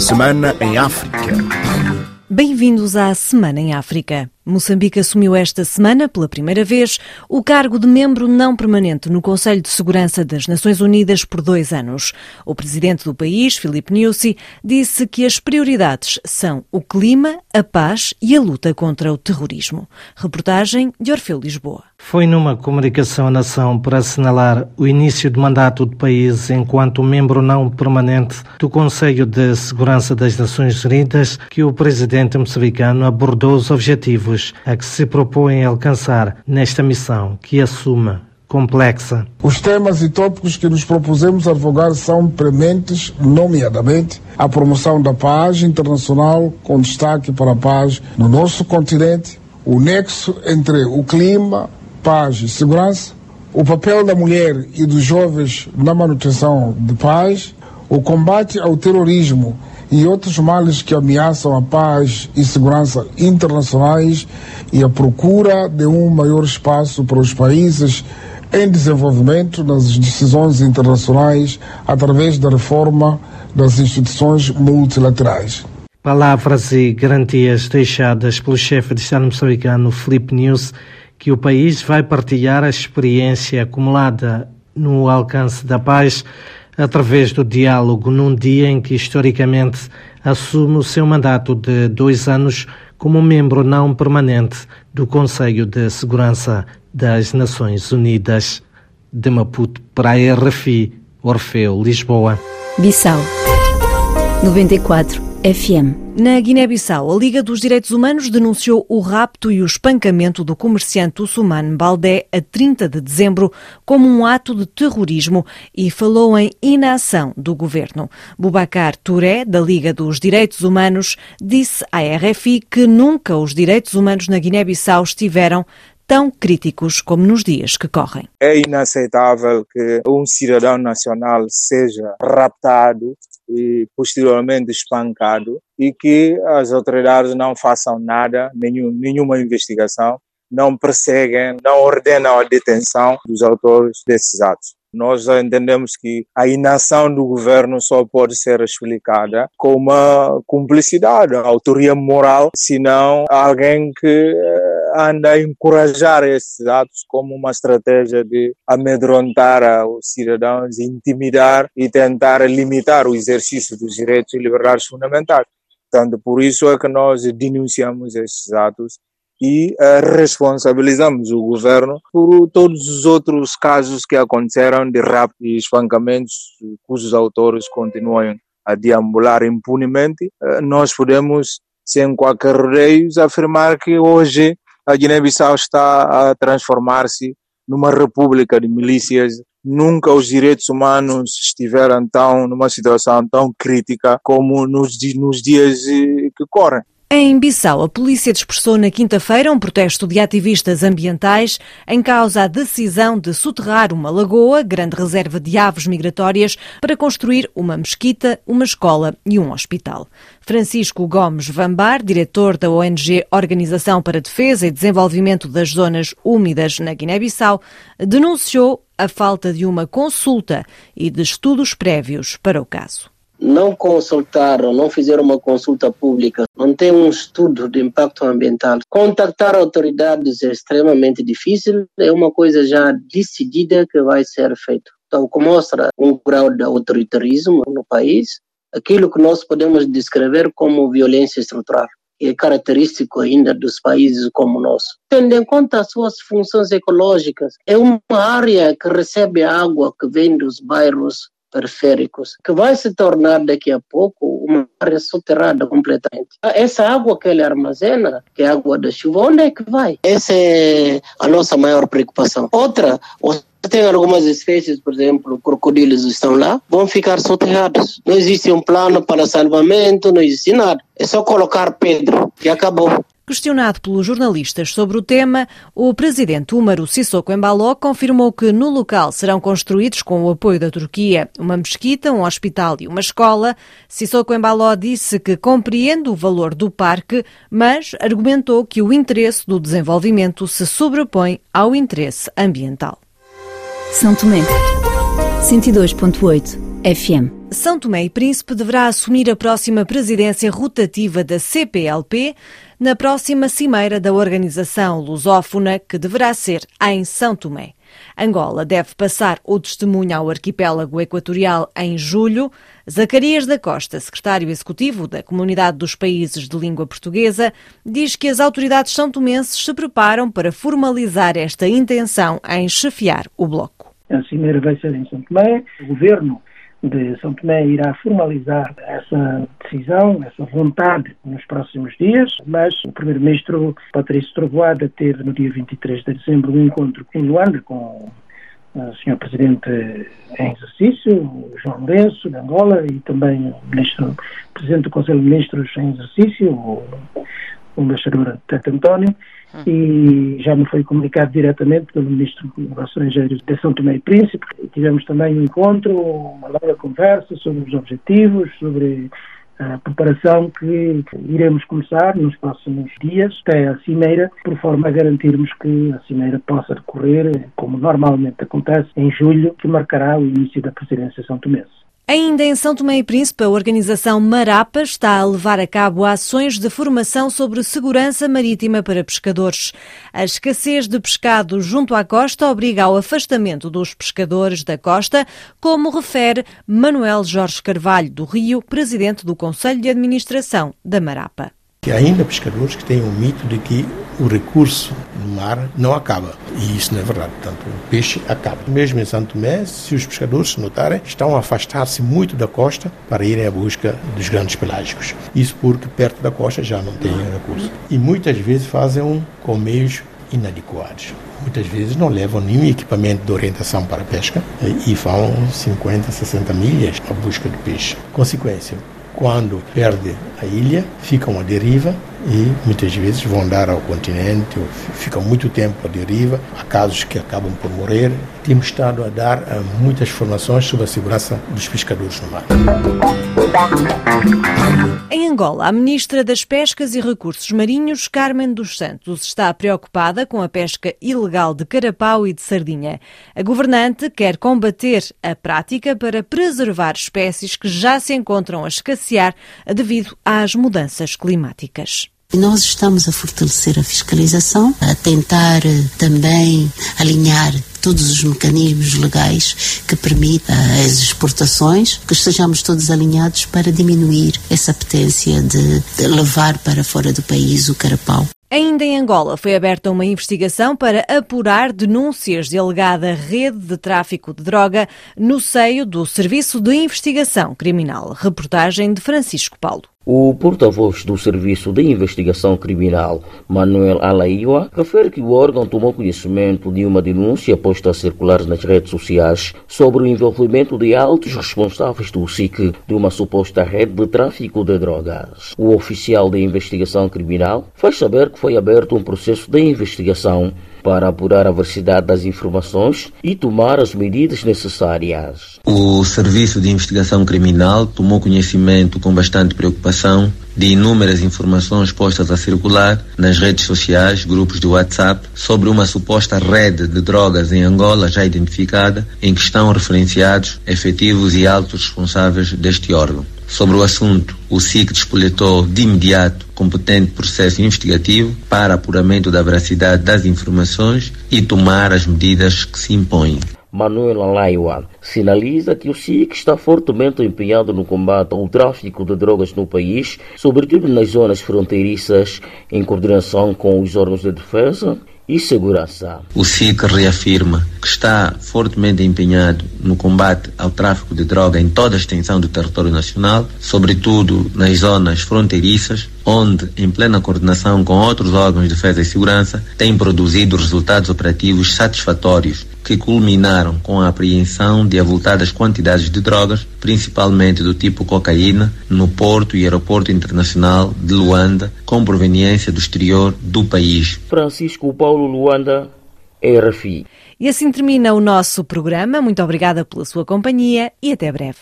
Semana em África. Bem-vindos à Semana em África. Moçambique assumiu esta semana, pela primeira vez, o cargo de membro não permanente no Conselho de Segurança das Nações Unidas por dois anos. O presidente do país, Filipe Nyusi, disse que as prioridades são o clima, a paz e a luta contra o terrorismo. Reportagem de Orfeu Lisboa. Foi numa comunicação à nação para assinalar o início do mandato do país enquanto membro não permanente do Conselho de Segurança das Nações Unidas que o presidente moçambicano abordou os objetivos a que se propõem alcançar nesta missão que assume complexa. Os temas e tópicos que nos propusemos advogar são prementes, nomeadamente a promoção da paz internacional, com destaque para a paz no nosso continente, o nexo entre o clima, paz e segurança, o papel da mulher e dos jovens na manutenção de paz, o combate ao terrorismo e outros males que ameaçam a paz e segurança internacionais e a procura de um maior espaço para os países em desenvolvimento nas decisões internacionais através da reforma das instituições multilaterais. Palavras e garantias deixadas pelo chefe de Estado moçambicano Felipe News que o país vai partilhar a experiência acumulada no alcance da paz através do diálogo num dia em que historicamente assume o seu mandato de dois anos como membro não permanente do Conselho de Segurança das Nações Unidas. De Maputo para a RFI, Orfeu, Lisboa. Bissau 94 FM. Na Guiné-Bissau, a Liga dos Direitos Humanos denunciou o rapto e o espancamento do comerciante Ousmane Baldé a 30 de dezembro como um ato de terrorismo e falou em inação do governo. Bubacar Touré, da Liga dos Direitos Humanos, disse à RFI que nunca os direitos humanos na Guiné-Bissau estiveram tão críticos como nos dias que correm. É inaceitável que um cidadão nacional seja raptado e posteriormente espancado e que as autoridades não façam nada, nenhum, nenhuma investigação, não perseguem, não ordenam a detenção dos autores desses atos. Nós entendemos que a inação do governo só pode ser explicada com uma cumplicidade, autoria moral, senão alguém que anda a encorajar esses atos como uma estratégia de amedrontar os cidadãos, intimidar e tentar limitar o exercício dos direitos e liberdades fundamentais. Portanto, por isso é que nós denunciamos esses atos e uh, responsabilizamos o governo por todos os outros casos que aconteceram de rapto e espancamentos cujos autores continuam a deambular impunemente. Uh, nós podemos, sem qualquer rodeios, afirmar que hoje a Guiné-Bissau está a transformar-se numa república de milícias. Nunca os direitos humanos estiveram tão numa situação tão crítica como nos, nos dias eh, que correm. Em Bissau, a polícia dispersou na quinta-feira um protesto de ativistas ambientais em causa a decisão de soterrar uma lagoa, grande reserva de aves migratórias, para construir uma mesquita, uma escola e um hospital. Francisco Gomes Vambar, diretor da ONG Organização para Defesa e Desenvolvimento das Zonas Úmidas na Guiné-Bissau, denunciou a falta de uma consulta e de estudos prévios para o caso não consultaram, não fizeram uma consulta pública, não tem um estudo de impacto ambiental. Contactar autoridades é extremamente difícil, é uma coisa já decidida que vai ser feito. Então, o que mostra um grau de autoritarismo no país, aquilo que nós podemos descrever como violência estrutural é característico ainda dos países como o nosso. Tendo em conta as suas funções ecológicas, é uma área que recebe água que vem dos bairros periféricos, que vai se tornar daqui a pouco uma área soterrada completamente. Essa água que ele armazena, que é água da chuva, onde é que vai? Essa é a nossa maior preocupação. Outra, tem algumas espécies, por exemplo, crocodilos estão lá, vão ficar soterrados. Não existe um plano para salvamento, não existe nada. É só colocar pedra e acabou. Questionado pelos jornalistas sobre o tema, o presidente Umaru Sissoko Embaló confirmou que no local serão construídos, com o apoio da Turquia, uma mesquita, um hospital e uma escola. Sissoko Embaló disse que compreende o valor do parque, mas argumentou que o interesse do desenvolvimento se sobrepõe ao interesse ambiental. São Tomé, 102.8 FM. São Tomé e Príncipe deverá assumir a próxima presidência rotativa da CPLP na próxima cimeira da organização lusófona, que deverá ser em São Tomé. Angola deve passar o testemunho ao arquipélago equatorial em julho. Zacarias da Costa, secretário executivo da Comunidade dos Países de Língua Portuguesa, diz que as autoridades são-tomenses se preparam para formalizar esta intenção em chefiar o bloco. A cimeira vai ser em São Tomé. O governo de São Tomé irá formalizar essa decisão, essa vontade nos próximos dias, mas o Primeiro-Ministro Patrício Trovoada teve no dia 23 de dezembro um encontro em Luanda com o Sr. Presidente em exercício, João Lourenço, de Angola, e também o Ministro, Presidente do Conselho de Ministros em exercício, o, o embaixador Tete António, e já me foi comunicado diretamente pelo Ministro dos Negócios Estrangeiros de São Tomé e Príncipe. Tivemos também um encontro, uma longa conversa sobre os objetivos, sobre a preparação que iremos começar nos próximos dias até a cimeira, por forma a garantirmos que a cimeira possa decorrer como normalmente acontece em julho, que marcará o início da presidência são tomense. Ainda em São Tomé e Príncipe, a organização Marapa está a levar a cabo ações de formação sobre segurança marítima para pescadores. A escassez de pescado junto à costa obriga ao afastamento dos pescadores da costa, como refere Manuel Jorge Carvalho do Rio, presidente do Conselho de Administração da Marapa. Que ainda pescadores que têm o mito de que o recurso no mar não acaba. E isso não é verdade. Portanto, o peixe acaba. Mesmo em Santo Tomé, se os pescadores se notarem, estão a afastar-se muito da costa para irem à busca dos grandes pelágicos. Isso porque perto da costa já não têm recurso. E muitas vezes fazem um com meios inadequados. Muitas vezes não levam nenhum equipamento de orientação para a pesca e vão 50, 60 milhas à busca de peixe. Consequência, quando perde a ilha, ficam à deriva e muitas vezes vão dar ao continente, ficam muito tempo à deriva, há casos que acabam por morrer. Temos estado a dar uh, muitas informações sobre a segurança dos pescadores no mar. Em Angola, a ministra das Pescas e Recursos Marinhos, Carmen dos Santos, está preocupada com a pesca ilegal de carapau e de sardinha. A governante quer combater a prática para preservar espécies que já se encontram a escassear devido às mudanças climáticas. Nós estamos a fortalecer a fiscalização, a tentar eh, também alinhar todos os mecanismos legais que permitam as exportações, que estejamos todos alinhados para diminuir essa potência de levar para fora do país o carapau. Ainda em Angola foi aberta uma investigação para apurar denúncias de alegada rede de tráfico de droga no seio do Serviço de Investigação Criminal. Reportagem de Francisco Paulo. O porta-voz do Serviço de Investigação Criminal, Manuel Alaíwa, refere que o órgão tomou conhecimento de uma denúncia posta a circular nas redes sociais sobre o envolvimento de altos responsáveis do SIC de uma suposta rede de tráfico de drogas. O oficial de investigação criminal faz saber que foi aberto um processo de investigação para apurar a veracidade das informações e tomar as medidas necessárias. O Serviço de Investigação Criminal tomou conhecimento com bastante preocupação de inúmeras informações postas a circular nas redes sociais, grupos de WhatsApp, sobre uma suposta rede de drogas em Angola já identificada, em que estão referenciados efetivos e altos responsáveis deste órgão. Sobre o assunto, o SIC despoletou de imediato competente processo investigativo para apuramento da veracidade das informações e tomar as medidas que se impõem. Manuel Alaiwa sinaliza que o SIC está fortemente empenhado no combate ao tráfico de drogas no país, sobretudo nas zonas fronteiriças, em coordenação com os órgãos de defesa e segurança. O SIC reafirma que está fortemente empenhado no combate ao tráfico de droga em toda a extensão do território nacional, sobretudo nas zonas fronteiriças, onde, em plena coordenação com outros órgãos de defesa e segurança, tem produzido resultados operativos satisfatórios que culminaram com a apreensão de avultadas quantidades de drogas, principalmente do tipo cocaína, no porto e aeroporto internacional de Luanda, com proveniência do exterior do país. Francisco Paulo Luanda, RFI. E assim termina o nosso programa. Muito obrigada pela sua companhia e até breve.